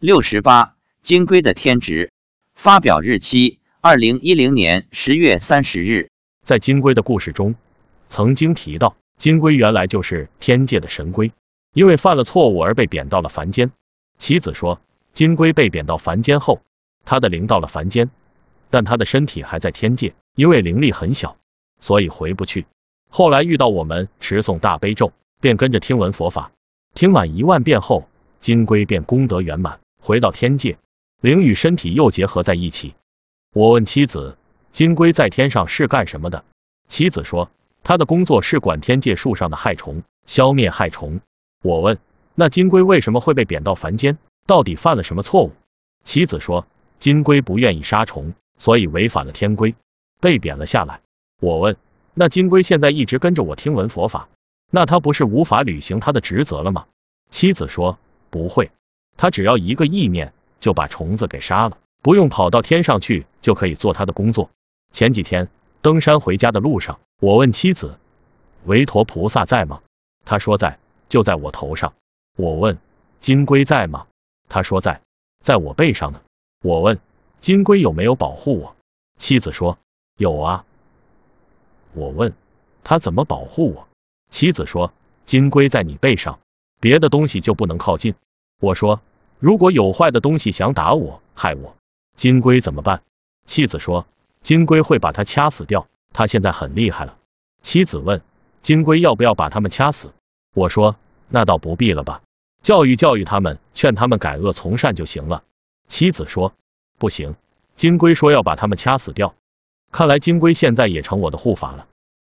六十八，金龟的天职。发表日期：二零一零年十月三十日。在金龟的故事中，曾经提到，金龟原来就是天界的神龟，因为犯了错误而被贬到了凡间。妻子说，金龟被贬到凡间后，他的灵到了凡间，但他的身体还在天界，因为灵力很小，所以回不去。后来遇到我们持诵大悲咒，便跟着听闻佛法，听满一万遍后，金龟便功德圆满，回到天界，灵与身体又结合在一起。我问妻子，金龟在天上是干什么的？妻子说，他的工作是管天界树上的害虫，消灭害虫。我问，那金龟为什么会被贬到凡间？到底犯了什么错误？妻子说，金龟不愿意杀虫，所以违反了天规，被贬了下来。我问。那金龟现在一直跟着我听闻佛法，那他不是无法履行他的职责了吗？妻子说不会，他只要一个意念就把虫子给杀了，不用跑到天上去就可以做他的工作。前几天登山回家的路上，我问妻子韦陀菩萨在吗？他说在，就在我头上。我问金龟在吗？他说在，在我背上呢。我问金龟有没有保护我？妻子说有啊。我问他怎么保护我，妻子说金龟在你背上，别的东西就不能靠近。我说如果有坏的东西想打我害我，金龟怎么办？妻子说金龟会把它掐死掉，它现在很厉害了。妻子问金龟要不要把他们掐死？我说那倒不必了吧，教育教育他们，劝他们改恶从善就行了。妻子说不行，金龟说要把他们掐死掉。看来金龟现在也成我的护法了。